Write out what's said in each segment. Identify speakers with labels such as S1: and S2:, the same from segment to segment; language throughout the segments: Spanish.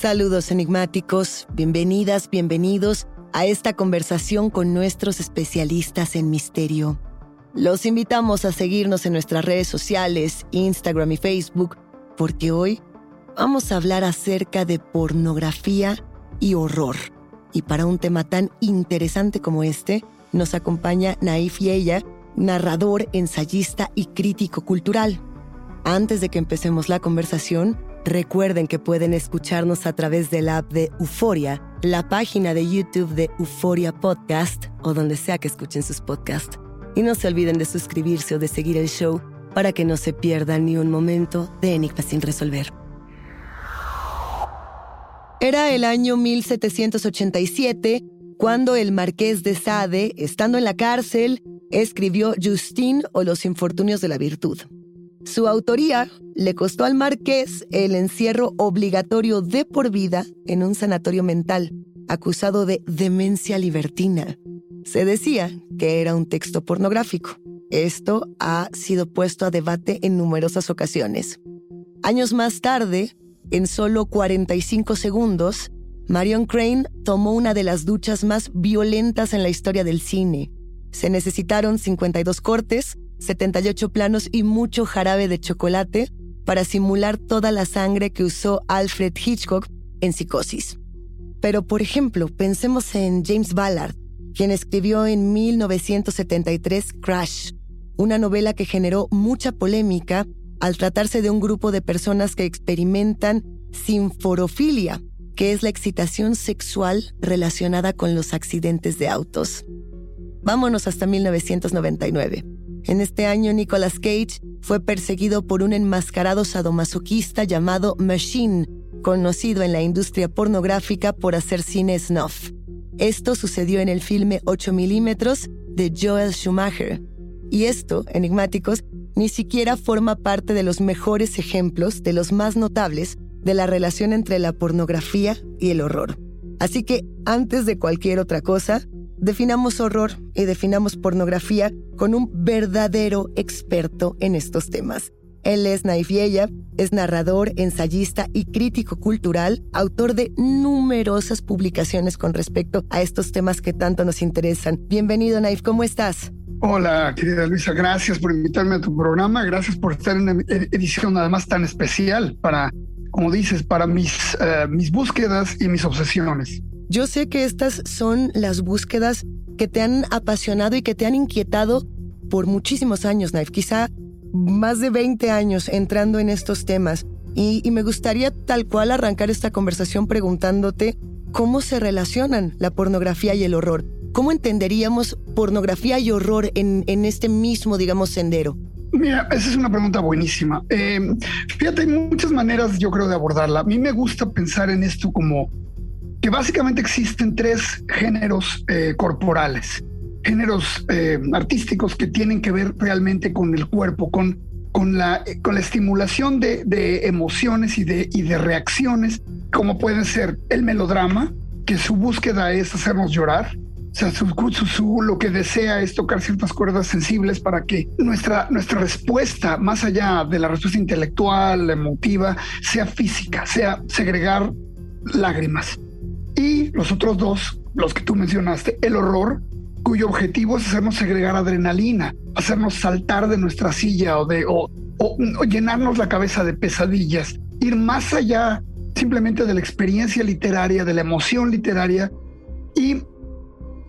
S1: Saludos enigmáticos, bienvenidas, bienvenidos a esta conversación con nuestros especialistas en misterio. Los invitamos a seguirnos en nuestras redes sociales, Instagram y Facebook, porque hoy vamos a hablar acerca de pornografía y horror. Y para un tema tan interesante como este, nos acompaña Naif Yeya, narrador, ensayista y crítico cultural. Antes de que empecemos la conversación, Recuerden que pueden escucharnos a través del app de Euforia, la página de YouTube de Euforia Podcast o donde sea que escuchen sus podcasts. Y no se olviden de suscribirse o de seguir el show para que no se pierdan ni un momento de Enigma sin resolver. Era el año 1787 cuando el marqués de Sade, estando en la cárcel, escribió Justin o los infortunios de la virtud. Su autoría le costó al marqués el encierro obligatorio de por vida en un sanatorio mental, acusado de demencia libertina. Se decía que era un texto pornográfico. Esto ha sido puesto a debate en numerosas ocasiones. Años más tarde, en solo 45 segundos, Marion Crane tomó una de las duchas más violentas en la historia del cine. Se necesitaron 52 cortes, 78 planos y mucho jarabe de chocolate para simular toda la sangre que usó Alfred Hitchcock en Psicosis. Pero, por ejemplo, pensemos en James Ballard, quien escribió en 1973 Crash, una novela que generó mucha polémica al tratarse de un grupo de personas que experimentan sinforofilia, que es la excitación sexual relacionada con los accidentes de autos. Vámonos hasta 1999. En este año, Nicolas Cage fue perseguido por un enmascarado sadomasoquista llamado Machine, conocido en la industria pornográfica por hacer cine snuff. Esto sucedió en el filme 8 milímetros de Joel Schumacher. Y esto, enigmáticos, ni siquiera forma parte de los mejores ejemplos, de los más notables, de la relación entre la pornografía y el horror. Así que, antes de cualquier otra cosa, definamos horror y definamos pornografía con un verdadero experto en estos temas. Él es Naif Yeya, es narrador, ensayista y crítico cultural, autor de numerosas publicaciones con respecto a estos temas que tanto nos interesan. Bienvenido, Naif, ¿cómo estás?
S2: Hola, querida Luisa, gracias por invitarme a tu programa, gracias por estar en una edición además tan especial para, como dices, para mis, eh, mis búsquedas y mis obsesiones.
S1: Yo sé que estas son las búsquedas que te han apasionado y que te han inquietado por muchísimos años, Naif, quizá más de 20 años entrando en estos temas. Y, y me gustaría tal cual arrancar esta conversación preguntándote cómo se relacionan la pornografía y el horror. ¿Cómo entenderíamos pornografía y horror en, en este mismo, digamos, sendero?
S2: Mira, esa es una pregunta buenísima. Eh, fíjate, hay muchas maneras, yo creo, de abordarla. A mí me gusta pensar en esto como que básicamente existen tres géneros eh, corporales, géneros eh, artísticos que tienen que ver realmente con el cuerpo, con, con, la, con la estimulación de, de emociones y de, y de reacciones, como pueden ser el melodrama, que su búsqueda es hacernos llorar, o sea, su, lo que desea es tocar ciertas cuerdas sensibles para que nuestra, nuestra respuesta, más allá de la respuesta intelectual, emotiva, sea física, sea segregar lágrimas. Los otros dos, los que tú mencionaste, el horror, cuyo objetivo es hacernos segregar adrenalina, hacernos saltar de nuestra silla o, de, o llenarnos la cabeza de pesadillas, ir más allá simplemente de la experiencia literaria, de la emoción literaria y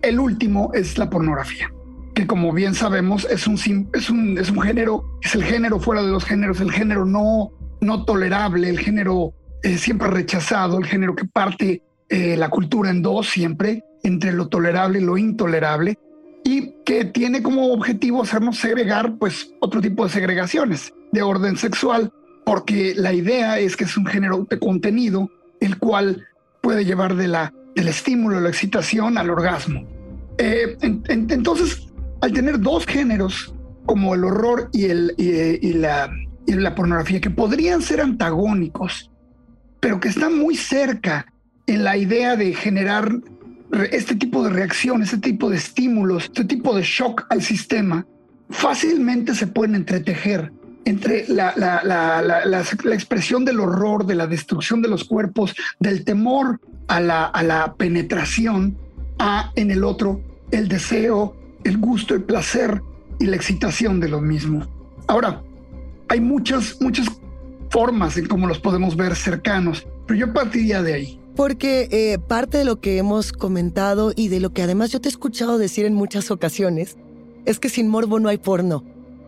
S2: el último es la pornografía, que como bien sabemos es un, es un, es un género, es el género fuera de los géneros, el género no, no tolerable, el género eh, siempre rechazado, el género que parte eh, la cultura en dos siempre, entre lo tolerable y lo intolerable, y que tiene como objetivo hacernos segregar pues otro tipo de segregaciones de orden sexual, porque la idea es que es un género de contenido el cual puede llevar de la del estímulo, la excitación al orgasmo. Eh, entonces, al tener dos géneros como el horror y, el, y, la, y la pornografía, que podrían ser antagónicos, pero que están muy cerca en la idea de generar este tipo de reacción, este tipo de estímulos, este tipo de shock al sistema, fácilmente se pueden entretejer entre la, la, la, la, expresión del horror, de la destrucción de los cuerpos, del temor a la, a la penetración, a en el otro el deseo, el gusto, el placer y la excitación de lo mismo. Ahora, hay muchas, muchas formas en cómo los podemos ver cercanos, pero yo partiría de ahí.
S1: Porque eh, parte de lo que hemos comentado y de lo que además yo te he escuchado decir en muchas ocasiones es que sin morbo no hay porno.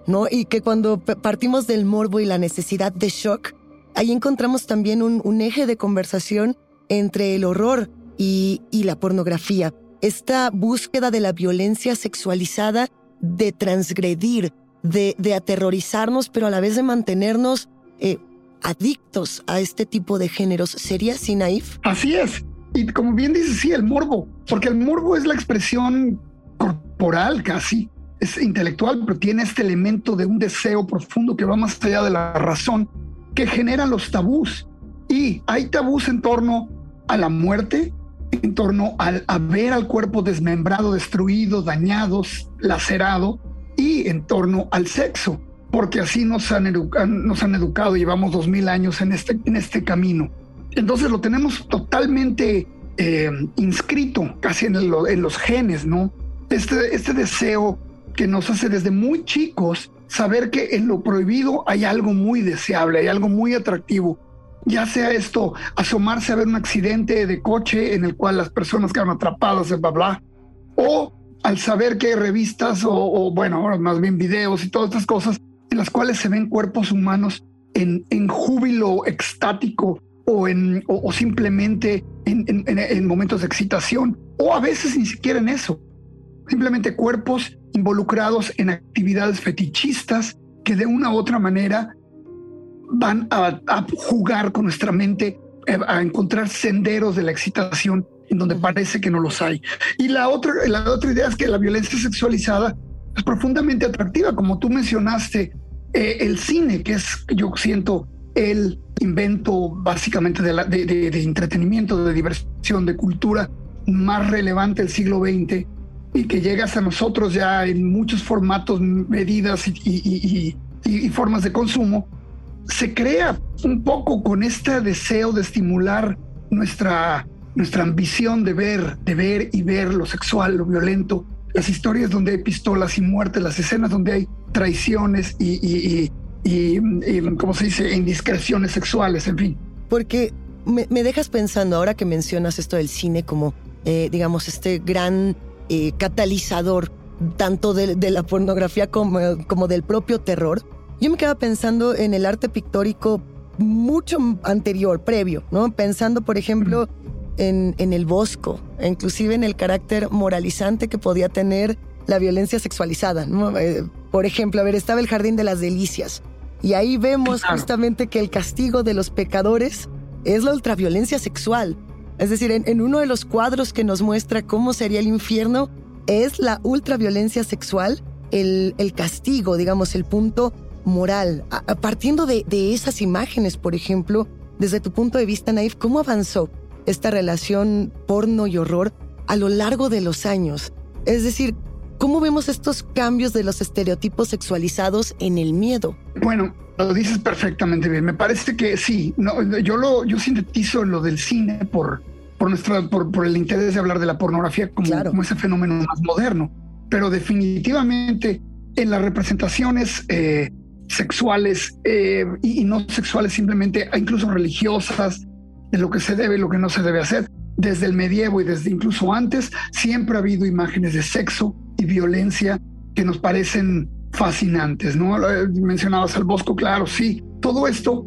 S1: ¿no? Y que cuando partimos del morbo y la necesidad de shock, ahí encontramos también un, eje de conversación entre el horror y, la pornografía. Esta búsqueda de la violencia sexualizada, de transgredir, de, aterrorizarnos, pero a la vez de mantenernos eh, adictos a este tipo de géneros. ¿Sería así, Naif?
S2: Así es. Y como bien dices, sí, el morbo, porque el morbo es la expresión corporal casi es intelectual, pero tiene este elemento de un deseo profundo que va más allá de la razón, que generan los tabús. Y hay tabús en torno a la muerte, en torno al, a ver al cuerpo desmembrado, destruido, dañado, lacerado, y en torno al sexo, porque así nos han, nos han educado, llevamos dos mil años en este, en este camino. Entonces lo tenemos totalmente eh, inscrito, casi en, en, los genes, ¿no? Este, este deseo que nos hace desde muy chicos saber que en lo prohibido hay algo muy deseable, hay algo muy atractivo. Ya sea esto, asomarse a ver un accidente de coche en el cual las personas quedan atrapadas, bla, bla, o al saber que hay revistas o, bueno, ahora más bien videos y todas estas cosas en las cuales se ven cuerpos humanos en, en júbilo extático o, en, o, simplemente en, en momentos de excitación, o a veces ni siquiera en eso. Simplemente cuerpos involucrados en actividades fetichistas que de una u otra manera van a, jugar con nuestra mente, eh, a encontrar senderos de la excitación en donde parece que no los hay. Y la otra, la otra idea es que la violencia sexualizada es profundamente atractiva, como tú mencionaste, eh, el cine, que es, yo siento, el invento básicamente de, entretenimiento, de diversión, de cultura más relevante del siglo XX y que llegas a nosotros ya en muchos formatos, medidas y, formas de consumo, se crea un poco con este deseo de estimular nuestra, nuestra ambición de ver, de ver y ver lo sexual, lo violento, las historias donde hay pistolas y muertes, las escenas donde hay traiciones y, y, y, y ¿cómo se dice?, indiscreciones sexuales, en fin.
S1: Porque me, dejas pensando, ahora que mencionas esto del cine como, eh, digamos, este gran eh, catalizador tanto de, de, la pornografía como, como del propio terror, yo me quedaba pensando en el arte pictórico mucho anterior, previo, ¿no? Pensando, por ejemplo, en, en el Bosco, inclusive en el carácter moralizante que podía tener la violencia sexualizada. ¿no? Eh, por ejemplo, a ver, estaba el Jardín de las Delicias. Y ahí vemos justamente que el castigo de los pecadores es la ultraviolencia sexual. Es decir, en, uno de los cuadros que nos muestra cómo sería el infierno, es la ultraviolencia sexual el, el castigo, digamos, el punto moral. A, partiendo de, de, esas imágenes, por ejemplo, desde tu punto de vista, Naif, ¿cómo avanzó esta relación porno y horror a lo largo de los años? Es decir, ¿cómo vemos estos cambios de los estereotipos sexualizados en el miedo?
S2: Bueno, lo dices perfectamente bien. Me parece que sí. No, yo lo yo sintetizo lo del cine por por nuestra por, por el interés de hablar de la pornografía como, como ese fenómeno más moderno. Pero definitivamente en las representaciones eh, sexuales eh, y, no sexuales, simplemente incluso religiosas, de lo que se debe y lo que no se debe hacer. Desde el medievo y desde incluso antes, siempre ha habido imágenes de sexo y violencia que nos parecen fascinantes, ¿no? Eh, mencionabas al Bosco, claro, sí. Todo esto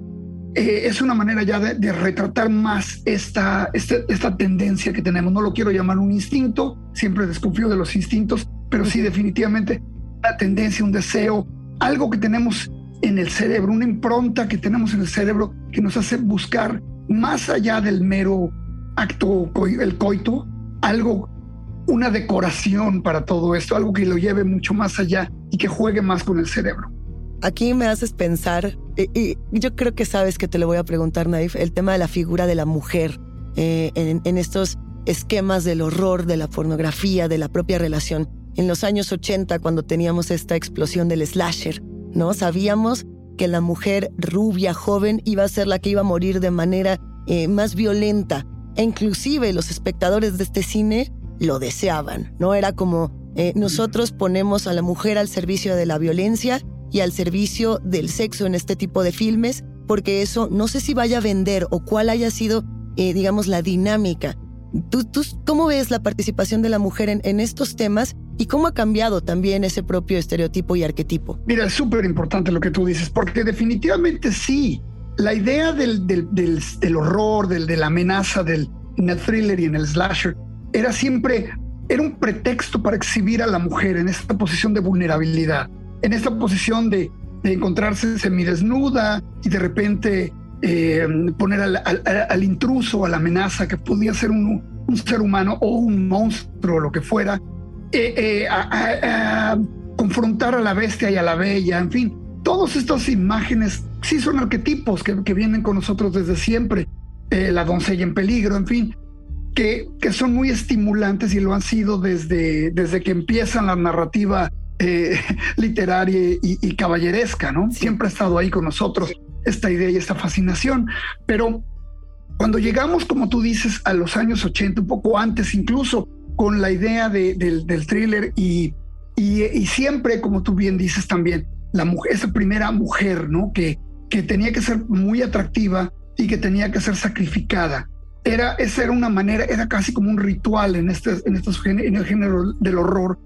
S2: eh, es una manera ya de, retratar más esta, esta, esta, tendencia que tenemos. No lo quiero llamar un instinto, siempre desconfío de los instintos, pero sí definitivamente una tendencia, un deseo, algo que tenemos en el cerebro, una impronta que tenemos en el cerebro que nos hace buscar más allá del mero acto, el coito, algo, una decoración para todo esto, algo que lo lleve mucho más allá y que juegue más con el cerebro.
S1: Aquí me haces pensar, y, yo creo que sabes que te lo voy a preguntar, Naif, el tema de la figura de la mujer eh, en, estos esquemas del horror, de la pornografía, de la propia relación. En los años 80, cuando teníamos esta explosión del slasher, ¿no? Sabíamos que la mujer rubia, joven, iba a ser la que iba a morir de manera eh, más violenta. E inclusive los espectadores de este cine lo deseaban, ¿no? Era como eh, nosotros ponemos a la mujer al servicio de la violencia y al servicio del sexo en este tipo de filmes, porque eso no sé si vaya a vender o cuál haya sido, eh, digamos, la dinámica. ¿Tú, ¿Tú, cómo ves la participación de la mujer en, estos temas y cómo ha cambiado también ese propio estereotipo y arquetipo.
S2: Mira, es súper importante lo que tú dices, porque definitivamente sí, la idea del, del, del, horror, del, de la amenaza del, en el thriller y en el slasher, era siempre, era un pretexto para exhibir a la mujer en esta posición de vulnerabilidad, en esta posición de, de encontrarse semidesnuda y de repente eh, poner al, al, al, intruso, a la amenaza que podía ser un, un ser humano o un monstruo lo que fuera, eh, eh, a, confrontar a la bestia y a la bella, en fin, todas estas imágenes sí son arquetipos que, vienen con nosotros desde siempre, eh, la doncella en peligro, en fin, que, que, son muy estimulantes y lo han sido desde, desde que empiezan la narrativa literaria y, caballeresca, ¿no? Siempre ha estado ahí con nosotros esta idea y esta fascinación, pero cuando llegamos, como tú dices, a los años 80, un poco antes incluso, con la idea del, thriller y, y, siempre, como tú bien dices también, la mujer, esa primera mujer, ¿no? Que, que tenía que ser muy atractiva y que tenía que ser sacrificada. Era, esa era una manera, era casi como un ritual en, este, en, estos, el género del horror.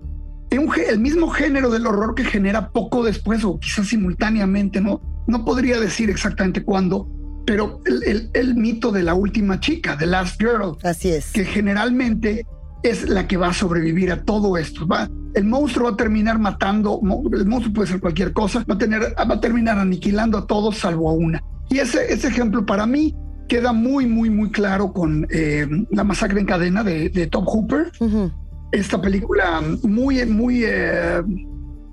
S2: el mismo género del horror que genera poco después o quizás simultáneamente, ¿no? No podría decir exactamente cuándo, pero el, el, el, mito de la última chica, The Last Girl.
S1: Así es.
S2: Que generalmente es la que va a sobrevivir a todo esto. Va, el monstruo va a terminar matando, el monstruo puede ser cualquier cosa, va a, tener, va a terminar aniquilando a todos salvo a una. Y ese, ese ejemplo para mí queda muy, muy, muy claro con eh, la masacre en cadena de, de Tom Hooper. Esta película muy, muy, eh,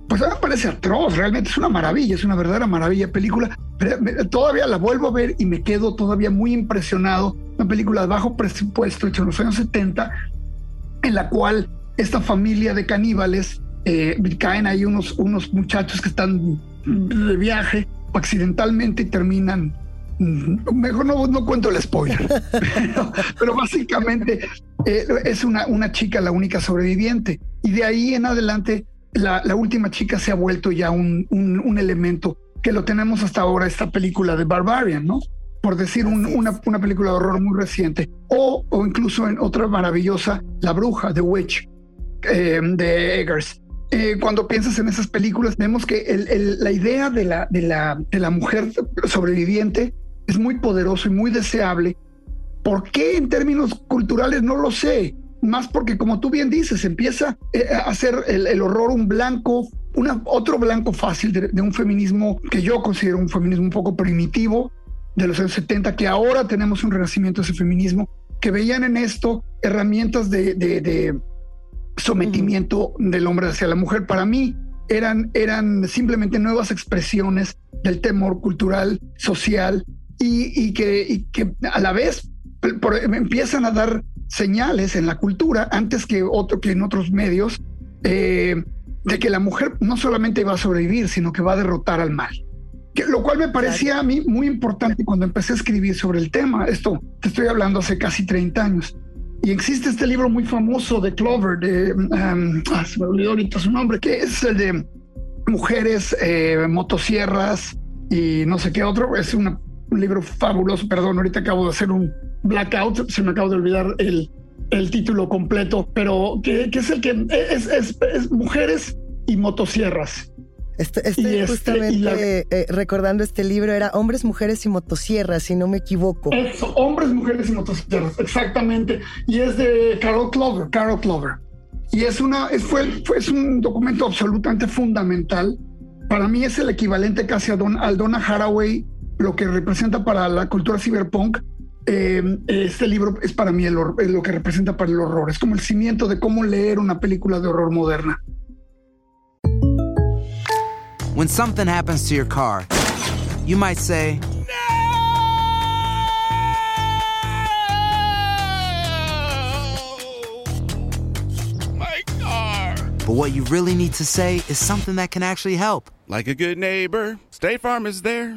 S2: pues me parece atroz, realmente es una maravilla, es una verdadera maravilla película. Pero todavía la vuelvo a ver y me quedo todavía muy impresionado. Una película de bajo presupuesto hecha en los años 70, en la cual esta familia de caníbales eh, caen ahí unos, unos muchachos que están de viaje accidentalmente y terminan mm, Mejor no, no cuento el spoiler, pero, básicamente eh, es una, una chica la única sobreviviente. Y de ahí en adelante, la, la última chica se ha vuelto ya un, un, un, elemento que lo tenemos hasta ahora, esta película de Barbarian, ¿no? Por decir una, una, película de horror muy reciente. O, o incluso en otra maravillosa, La Bruja, The Witch, eh, de Eggers. Eh, cuando piensas en esas películas, vemos que el, el, la idea de la, de, la, de la mujer sobreviviente es muy poderoso y muy deseable. ¿Por qué en términos culturales? No lo sé. Más porque, como tú bien dices, empieza eh, a hacer el, el horror un blanco, una, otro blanco fácil de, de, un feminismo que yo considero un feminismo un poco primitivo de los años 70, que ahora tenemos un renacimiento de ese feminismo, que veían en esto herramientas de, de, de sometimiento uh -huh. del hombre hacia la mujer. Para mí eran, eran simplemente nuevas expresiones del temor cultural, social y, y, que, y que, a la vez por, empiezan a dar señales en la cultura antes que, otro, que en otros medios eh, de que la mujer no solamente va a sobrevivir, sino que va a derrotar al mal. Que, lo cual me parecía a mí muy importante cuando empecé a escribir sobre el tema. Esto te estoy hablando hace casi 30 años. Y existe este libro muy famoso de Clover, de, um, ah, se me olvidó ahorita su nombre, que es el de mujeres, eh, motosierras y no sé qué otro. Es una, un libro fabuloso, perdón, ahorita acabo de hacer un blackout, se me acaba de olvidar el, el título completo, pero que, que es el que es, es, es, mujeres y motosierras.
S1: Estoy, estoy este, justamente la... eh, recordando este libro, era Hombres, Mujeres y Motosierras, si no me equivoco.
S2: Eso, Hombres, Mujeres y Motosierras, exactamente. Y es de Carol Clover, Carol Clover. Y es, una, es, fue, fue, es un documento absolutamente fundamental. Para mí es el equivalente casi a Don, al Donna Haraway, lo que representa para la cultura cyberpunk. Eh, este libro es para mí el, es lo que representa para el horror. Es como el cimiento de cómo leer una película de horror moderna.
S3: When something happens to your car, you might say,
S4: No! My car!
S3: But what you really need to say is something that can actually help.
S4: Like a good neighbor, State Farm is there.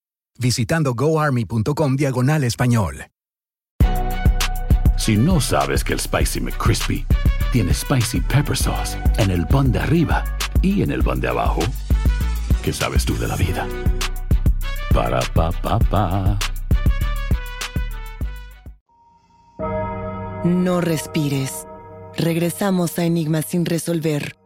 S5: visitando goarmy.com diagonal español.
S6: Si no sabes que el Spicy McCrispy tiene Spicy Pepper Sauce en el pan de arriba y en el pan de abajo, ¿qué sabes tú de la vida? Para, pa, pa, pa.
S1: No respires. Regresamos a Enigmas sin resolver.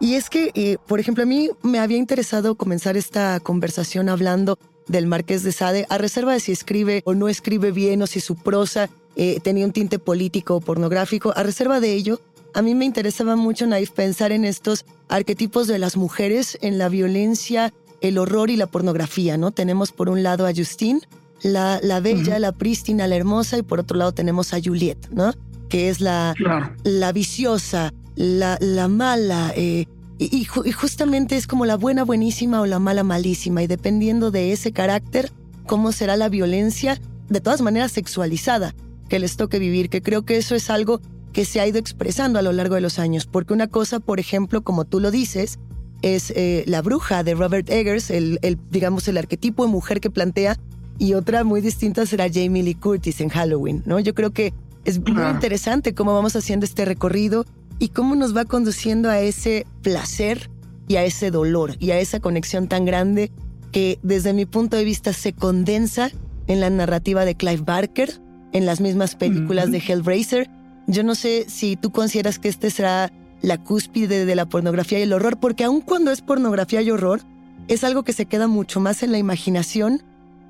S1: Y es que, eh, por ejemplo, a mí me había interesado comenzar esta conversación hablando del Marqués de Sade, a reserva de si escribe o no escribe bien o si su prosa eh, tenía un tinte político o pornográfico. A reserva de ello, a mí me interesaba mucho, Naif, pensar en estos arquetipos de las mujeres, en la violencia, el horror y la pornografía, ¿no? Tenemos por un lado a Justine, la, la bella, uh -huh. la prístina, la hermosa, y por otro lado tenemos a Juliet, ¿no? Que es la, claro. la viciosa, la, la mala, eh, y, justamente es como la buena buenísima o la mala malísima, y dependiendo de ese carácter, cómo será la violencia, de todas maneras sexualizada, que les toque vivir, que creo que eso es algo que se ha ido expresando a lo largo de los años, porque una cosa, por ejemplo, como tú lo dices, es eh, la bruja de Robert Eggers, el, el, digamos, el arquetipo de mujer que plantea y otra muy distinta será Jamie Lee Curtis en Halloween, ¿no? Yo creo que es muy interesante cómo vamos haciendo este recorrido y cómo nos va conduciendo a ese placer y a ese dolor y a esa conexión tan grande que desde mi punto de vista se condensa en la narrativa de Clive Barker, en las mismas películas de Hellraiser. Yo no sé si tú consideras que este será la cúspide de la pornografía y el horror, porque aun cuando es pornografía y horror, es algo que se queda mucho más en la imaginación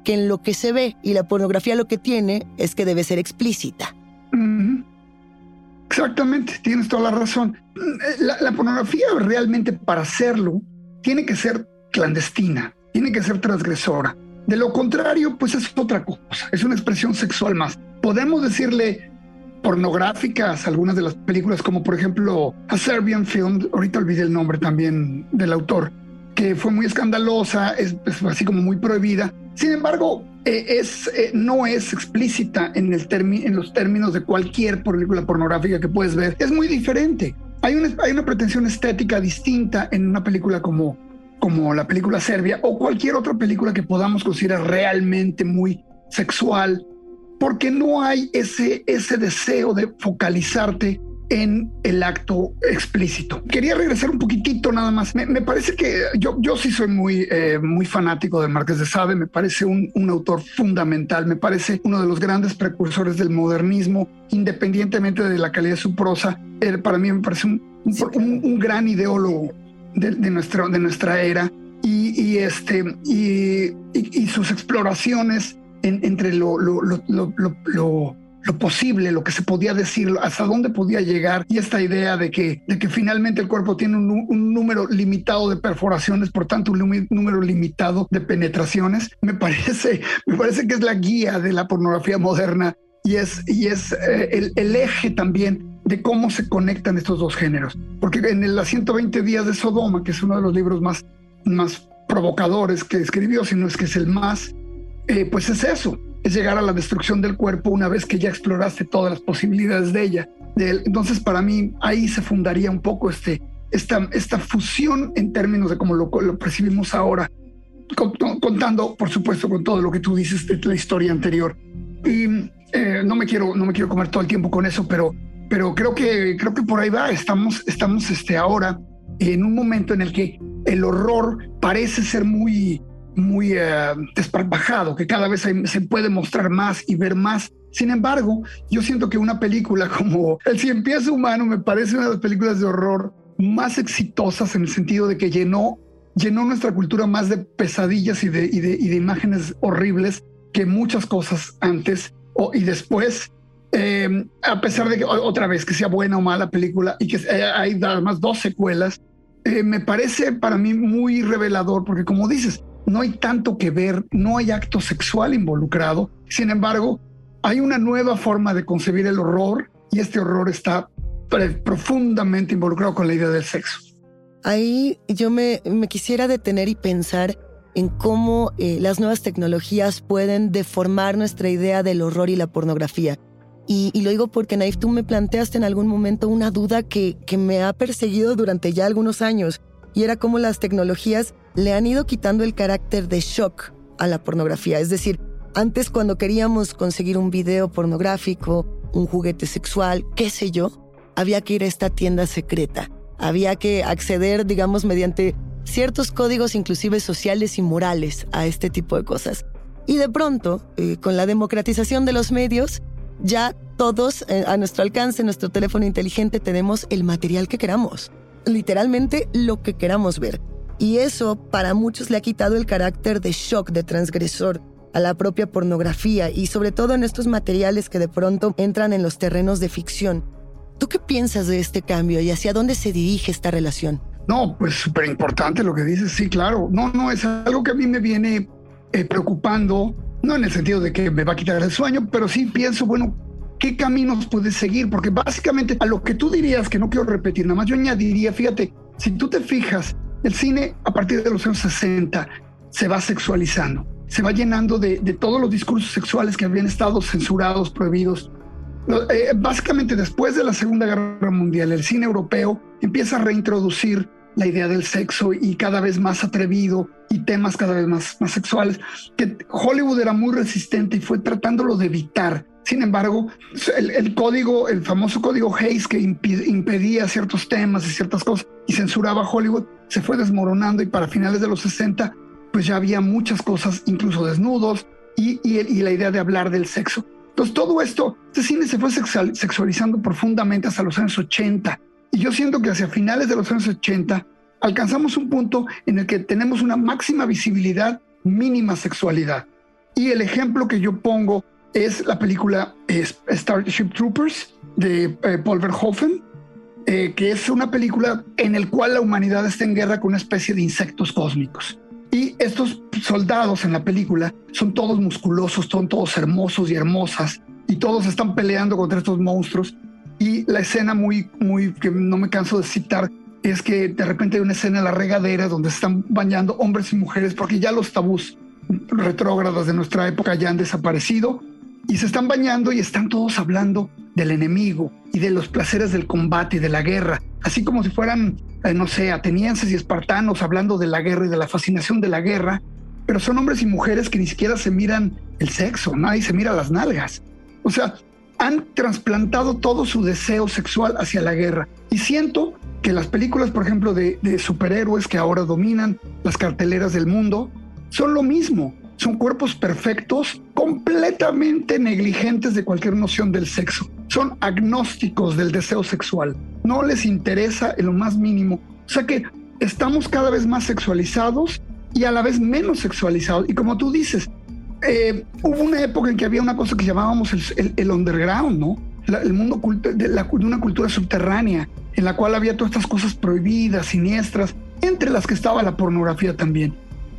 S1: que en lo que se ve. Y la pornografía lo que tiene es que debe ser explícita.
S2: Exactamente, tienes toda la razón. La, pornografía realmente para hacerlo tiene que ser clandestina, tiene que ser transgresora. De lo contrario, pues es otra cosa, es una expresión sexual más. Podemos decirle pornográficas algunas de las películas, como por ejemplo A Serbian Film, ahorita olvidé el nombre también del autor, que fue muy escandalosa, es, así como muy prohibida. Sin embargo, eh, es, eh, no es explícita en, los términos de cualquier película pornográfica que puedes ver. Es muy diferente. Hay una, hay una pretensión estética distinta en una película como, como la película Serbia o cualquier otra película que podamos considerar realmente muy sexual, porque no hay ese, ese deseo de focalizarte en el acto explícito. Quería regresar un poquitito nada más. Me, parece que yo, yo sí soy muy, eh, muy fanático del Marqués de Sade, me parece un, un, autor fundamental, me parece uno de los grandes precursores del modernismo, independientemente de la calidad de su prosa. para mí me parece un, un, gran ideólogo de, de, nuestra, de nuestra era. Y, y este, y, y, sus exploraciones entre lo, lo, lo, lo lo posible, lo que se podía decir, hasta dónde podía llegar y esta idea de que, de que finalmente el cuerpo tiene un, número limitado de perforaciones, por tanto un número limitado de penetraciones, me parece, me parece que es la guía de la pornografía moderna y es, y es eh, el, eje también de cómo se conectan estos dos géneros. Porque en el 120 días de Sodoma, que es uno de los libros más, más provocadores que escribió, si no es que es el más, eh, pues es eso es llegar a la destrucción del cuerpo una vez que ya exploraste todas las posibilidades de ella. entonces, para mí, ahí se fundaría un poco este, esta, esta fusión en términos de cómo lo, lo percibimos ahora, contando, por supuesto, con todo lo que tú dices de la historia anterior. Y eh, no, me quiero, no me quiero comer todo el tiempo con eso, pero, pero creo, que, creo que por ahí va. Estamos, estamos este, ahora en un momento en el que el horror parece ser muy muy eh, desparpajado, que cada vez se puede mostrar más y ver más. Sin embargo, yo siento que una película como El Cien Pies Humano me parece una de las películas de horror más exitosas en el sentido de que llenó, llenó nuestra cultura más de pesadillas y de, y de, imágenes horribles que muchas cosas antes o, y después. Em, a pesar de que otra vez que sea buena o mala película y que hay además dos secuelas, eh, me parece para mí muy revelador porque como dices, no hay tanto que ver, no hay acto sexual involucrado. Sin embargo, hay una nueva forma de concebir el horror y este horror está profundamente involucrado con la idea del sexo.
S1: Ahí yo me, quisiera detener y pensar en cómo eh, las nuevas tecnologías pueden deformar nuestra idea del horror y la pornografía. Y, lo digo porque, Naif, tú me planteaste en algún momento una duda que, que me ha perseguido durante ya algunos años, y era cómo las tecnologías le han ido quitando el carácter de shock a la pornografía. Es decir, antes cuando queríamos conseguir un video pornográfico, un juguete sexual, qué sé yo, había que ir a esta tienda secreta. Había que acceder, digamos, mediante ciertos códigos inclusive sociales y morales a este tipo de cosas. Y de pronto, eh, con la democratización de los medios, ya todos eh, a nuestro alcance, nuestro teléfono inteligente, tenemos el material que queramos. Literalmente lo que queramos ver. Y eso para muchos le ha quitado el carácter de shock, de transgresor a la propia pornografía y sobre todo en estos materiales que de pronto entran en los terrenos de ficción. ¿Tú qué piensas de este cambio y hacia dónde se dirige esta relación?
S2: No, pues súper importante lo que dices, sí, claro. No, no, es algo que a mí me viene eh, preocupando, no en el sentido de que me va a quitar el sueño, pero sí pienso, bueno, ¿qué caminos puedes seguir? Porque básicamente a lo que tú dirías, que no quiero repetir, nada más yo añadiría, fíjate, si tú te fijas, el cine, a partir de los años 60, se va sexualizando, se va llenando de, todos los discursos sexuales que habían estado censurados, prohibidos. Eh, básicamente, después de la Segunda Guerra Mundial, el cine europeo empieza a reintroducir la idea del sexo y cada vez más atrevido y temas cada vez más, más sexuales, que Hollywood era muy resistente y fue tratándolo de evitar. Sin embargo, el, código, el famoso código Hayes que impedía ciertos temas y ciertas cosas y censuraba Hollywood, se fue desmoronando y para finales de los 60, pues ya había muchas cosas, incluso desnudos, y, y, la idea de hablar del sexo. Entonces todo esto, este cine se fue sexualizando profundamente hasta los años 80. Y yo siento que hacia finales de los años 80 alcanzamos un punto en el que tenemos una máxima visibilidad, mínima sexualidad. Y el ejemplo que yo pongo es la película Starship Troopers de eh, Paul Verhoeven, eh, que es una película en la cual la humanidad está en guerra con una especie de insectos cósmicos. Y estos soldados en la película son todos musculosos, son todos hermosos y hermosas, y todos están peleando contra estos monstruos. Y la escena muy, muy, que no me canso de citar, es que de repente hay una escena en la regadera donde se están bañando hombres y mujeres, porque ya los tabús retrógrados de nuestra época ya han desaparecido, y se están bañando y están todos hablando del enemigo y de los placeres del combate y de la guerra, así como si fueran, eh, no sé, atenienses y espartanos hablando de la guerra y de la fascinación de la guerra, pero son hombres y mujeres que ni siquiera se miran el sexo, nadie se mira las nalgas. O sea, han trasplantado todo su deseo sexual hacia la guerra. Y siento que las películas, por ejemplo, de, superhéroes que ahora dominan las carteleras del mundo, son lo mismo son cuerpos perfectos, completamente negligentes de cualquier noción del sexo. Son agnósticos del deseo sexual. No les interesa en lo más mínimo. O sea que estamos cada vez más sexualizados y a la vez menos sexualizados. Y como tú dices, eh, hubo una época en que había una cosa que llamábamos el, underground, ¿no? el mundo de, la, de una cultura subterránea, en la cual había todas estas cosas prohibidas, siniestras, entre las que estaba la pornografía también.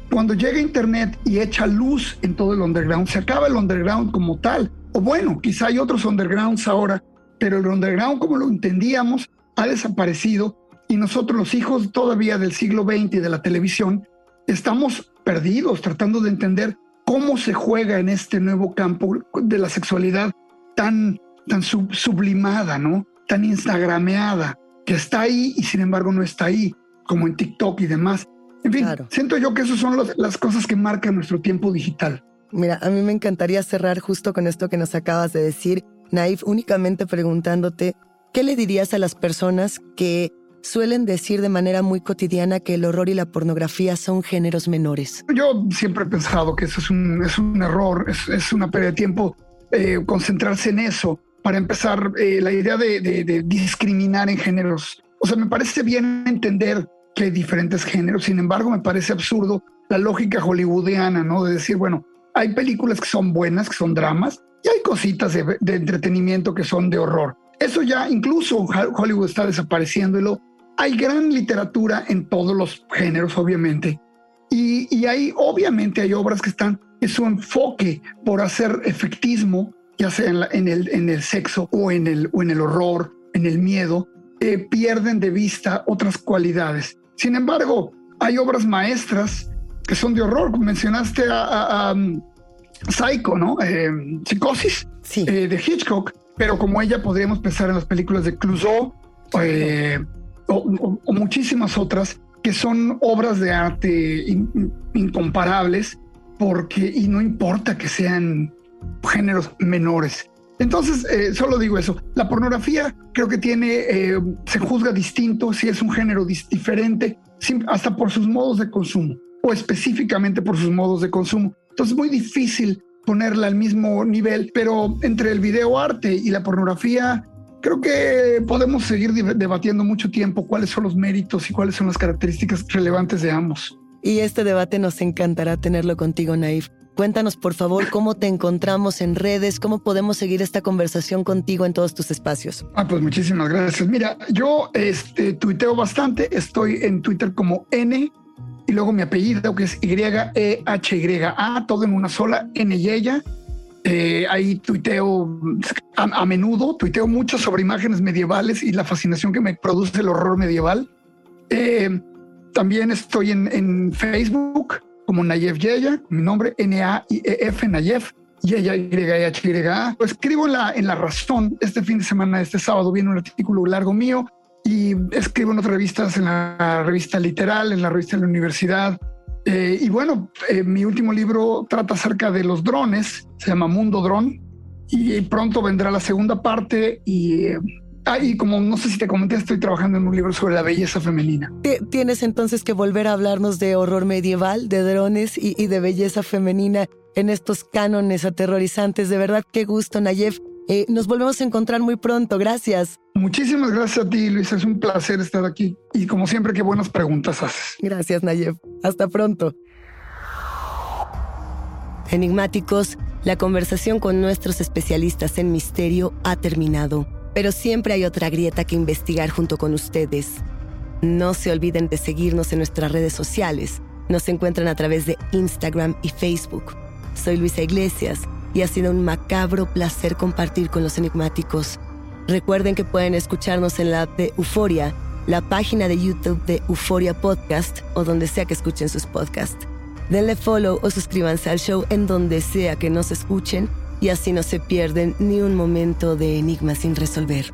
S2: Cuando llega Internet y echa luz en todo el underground, se acaba el underground como tal. O bueno, quizá hay otros undergrounds ahora, pero el underground como lo entendíamos ha desaparecido y nosotros los hijos todavía del siglo XX y de la televisión estamos perdidos tratando de entender cómo se juega en este nuevo campo de la sexualidad tan, tan sublimada, ¿no? Tan instagrameada, que está ahí y sin embargo no está ahí, como en TikTok y demás. En fin, siento yo que esas son las cosas que marcan nuestro tiempo digital.
S1: Mira, a mí me encantaría cerrar justo con esto que nos acabas de decir, Naif, únicamente preguntándote, ¿qué le dirías a las personas que suelen decir de manera muy cotidiana que el horror y la pornografía son géneros menores?
S2: Yo siempre he pensado que eso es un, es un error, es, una pérdida de tiempo eh, concentrarse en eso. Para empezar, eh, la idea de, de discriminar en géneros. O sea, me parece bien entender que hay diferentes géneros. Sin embargo, me parece absurdo la lógica hollywoodiana, ¿no? De decir, bueno, hay películas que son buenas, que son dramas, y hay cositas de, entretenimiento que son de horror. Eso ya incluso Hollywood está desapareciéndolo. Hay gran literatura en todos los géneros, obviamente. Y, y hay, obviamente, hay obras que están en su enfoque por hacer efectismo, ya sea en, en, el, en el sexo o en el, o en el horror, en el miedo, eh, pierden de vista otras cualidades. Sin embargo, hay obras maestras que son de horror. Mencionaste a, um, Psycho, ¿no? Eh, Psicosis eh, de Hitchcock, pero como ella podríamos pensar en las películas de Clouseau eh, o, muchísimas otras que son obras de arte incomparables porque y no importa que sean géneros menores. Entonces, eh, solo digo eso. La pornografía creo que tiene, eh, se juzga distinto si es un género diferente, hasta por sus modos de consumo o específicamente por sus modos de consumo. Entonces, es muy difícil ponerla al mismo nivel, pero entre el video arte y la pornografía, creo que podemos seguir debatiendo mucho tiempo cuáles son los méritos y cuáles son las características relevantes de ambos.
S1: Y este debate nos encantará tenerlo contigo, Naif. Cuéntanos, por favor, cómo te encontramos en redes, cómo podemos seguir esta conversación contigo en todos tus espacios.
S2: Ah, pues muchísimas gracias. Mira, yo este, tuiteo bastante, estoy en Twitter como N y luego mi apellido que es Y-E-H-Y-A, todo en una sola, N y ella. Eh, ahí tuiteo a, menudo, tuiteo mucho sobre imágenes medievales y la fascinación que me produce el horror medieval. Eh, también estoy en, Facebook como Nayef Yeya, mi nombre N-A-I-E-F, Nayef, Yeya, Y-H-Y-A. Escribo en la, en la Razón, este fin de semana, este sábado, viene un artículo largo mío y y escribo en otras revistas, en la revista Literal, en la revista de la universidad. Eh, y bueno, eh, mi último libro trata acerca de los drones, se llama Mundo Dron, y pronto vendrá la segunda parte y eh, ahí como no sé si te comenté, estoy trabajando en un libro sobre la belleza femenina.
S1: Tienes entonces que volver a hablarnos de horror medieval, de drones y, y de belleza femenina en estos cánones aterrorizantes. De verdad, qué gusto, Nayef. Eh, nos volvemos a encontrar muy pronto. Gracias.
S2: Muchísimas gracias a ti, Luis. Es un placer estar aquí. Y como siempre, qué buenas preguntas haces.
S1: Gracias, Nayef. Hasta pronto. Enigmáticos, la conversación con nuestros especialistas en misterio ha terminado. Pero siempre hay otra grieta que investigar junto con ustedes. No se olviden de seguirnos en nuestras redes sociales. Nos encuentran a través de Instagram y Facebook. Soy Luisa Iglesias y ha sido un macabro placer compartir con los enigmáticos. Recuerden que pueden escucharnos en la app de Euforia, la página de YouTube de Euforia Podcast o donde sea que escuchen sus podcasts. Denle follow o suscríbanse al show en donde sea que nos escuchen y así no se pierden ni un momento de enigma sin resolver.